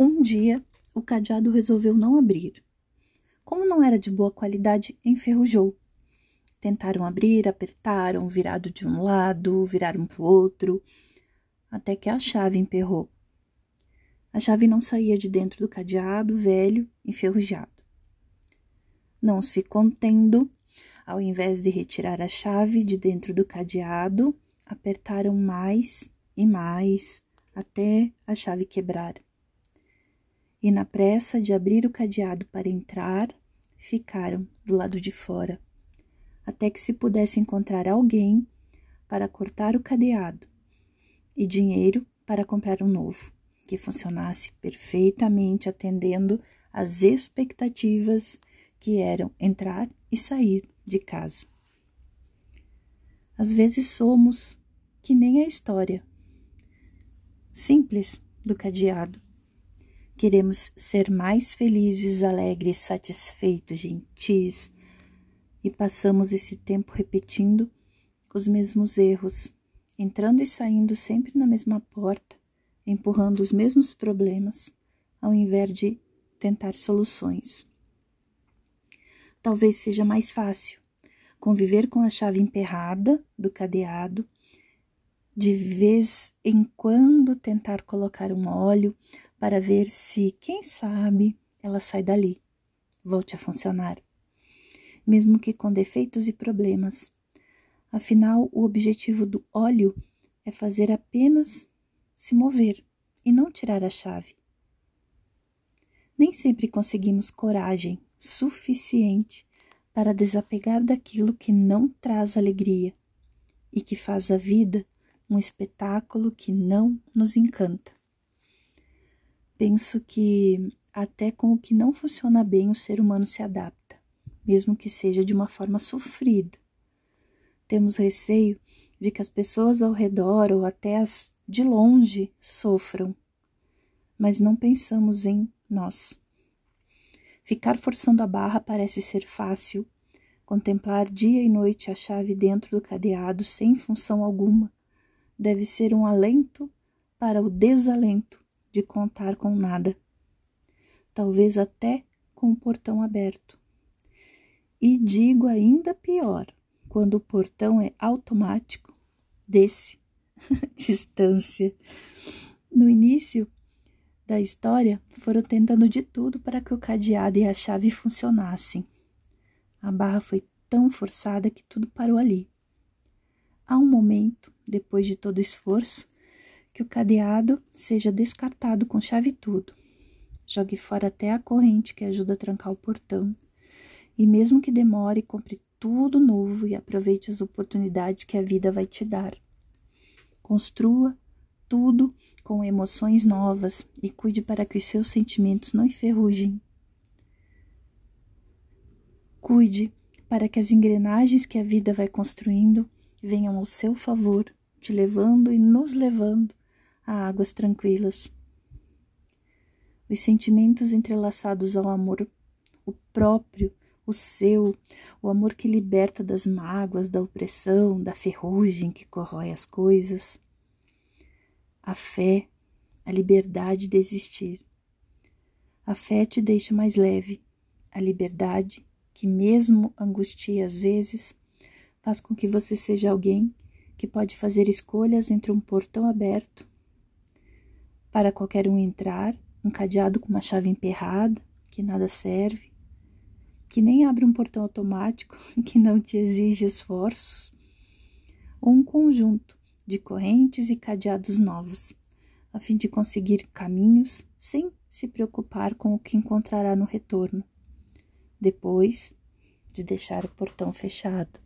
Um dia, o cadeado resolveu não abrir. Como não era de boa qualidade, enferrujou. Tentaram abrir, apertaram, virado de um lado, viraram para o outro, até que a chave emperrou. A chave não saía de dentro do cadeado velho, enferrujado. Não se contendo, ao invés de retirar a chave de dentro do cadeado, apertaram mais e mais até a chave quebrar. E na pressa de abrir o cadeado para entrar, ficaram do lado de fora, até que se pudesse encontrar alguém para cortar o cadeado e dinheiro para comprar um novo, que funcionasse perfeitamente atendendo às expectativas que eram entrar e sair de casa. Às vezes somos que nem a história simples do cadeado. Queremos ser mais felizes, alegres, satisfeitos, gentis e passamos esse tempo repetindo os mesmos erros, entrando e saindo sempre na mesma porta, empurrando os mesmos problemas, ao invés de tentar soluções. Talvez seja mais fácil conviver com a chave emperrada do cadeado, de vez em quando tentar colocar um óleo para ver se, quem sabe, ela sai dali, volte a funcionar, mesmo que com defeitos e problemas. Afinal, o objetivo do óleo é fazer apenas se mover e não tirar a chave. Nem sempre conseguimos coragem suficiente para desapegar daquilo que não traz alegria e que faz a vida um espetáculo que não nos encanta. Penso que até com o que não funciona bem o ser humano se adapta, mesmo que seja de uma forma sofrida. Temos receio de que as pessoas ao redor ou até as de longe sofram, mas não pensamos em nós. Ficar forçando a barra parece ser fácil. Contemplar dia e noite a chave dentro do cadeado sem função alguma deve ser um alento para o desalento de contar com nada. Talvez até com o portão aberto. E digo ainda pior, quando o portão é automático, desce distância. No início, da história foram tentando de tudo para que o cadeado e a chave funcionassem. A barra foi tão forçada que tudo parou ali. Há um momento, depois de todo esforço, que o cadeado seja descartado com chave tudo. Jogue fora até a corrente que ajuda a trancar o portão. E mesmo que demore, compre tudo novo e aproveite as oportunidades que a vida vai te dar. Construa tudo com emoções novas e cuide para que os seus sentimentos não enferrujem. Cuide para que as engrenagens que a vida vai construindo venham ao seu favor, te levando e nos levando a águas tranquilas. Os sentimentos entrelaçados ao amor, o próprio, o seu, o amor que liberta das mágoas, da opressão, da ferrugem que corrói as coisas a fé, a liberdade de existir. A fé te deixa mais leve, a liberdade, que mesmo angustia às vezes, faz com que você seja alguém que pode fazer escolhas entre um portão aberto para qualquer um entrar, um cadeado com uma chave emperrada, que nada serve, que nem abre um portão automático, que não te exige esforços, ou um conjunto de correntes e cadeados novos, a fim de conseguir caminhos sem se preocupar com o que encontrará no retorno, depois de deixar o portão fechado.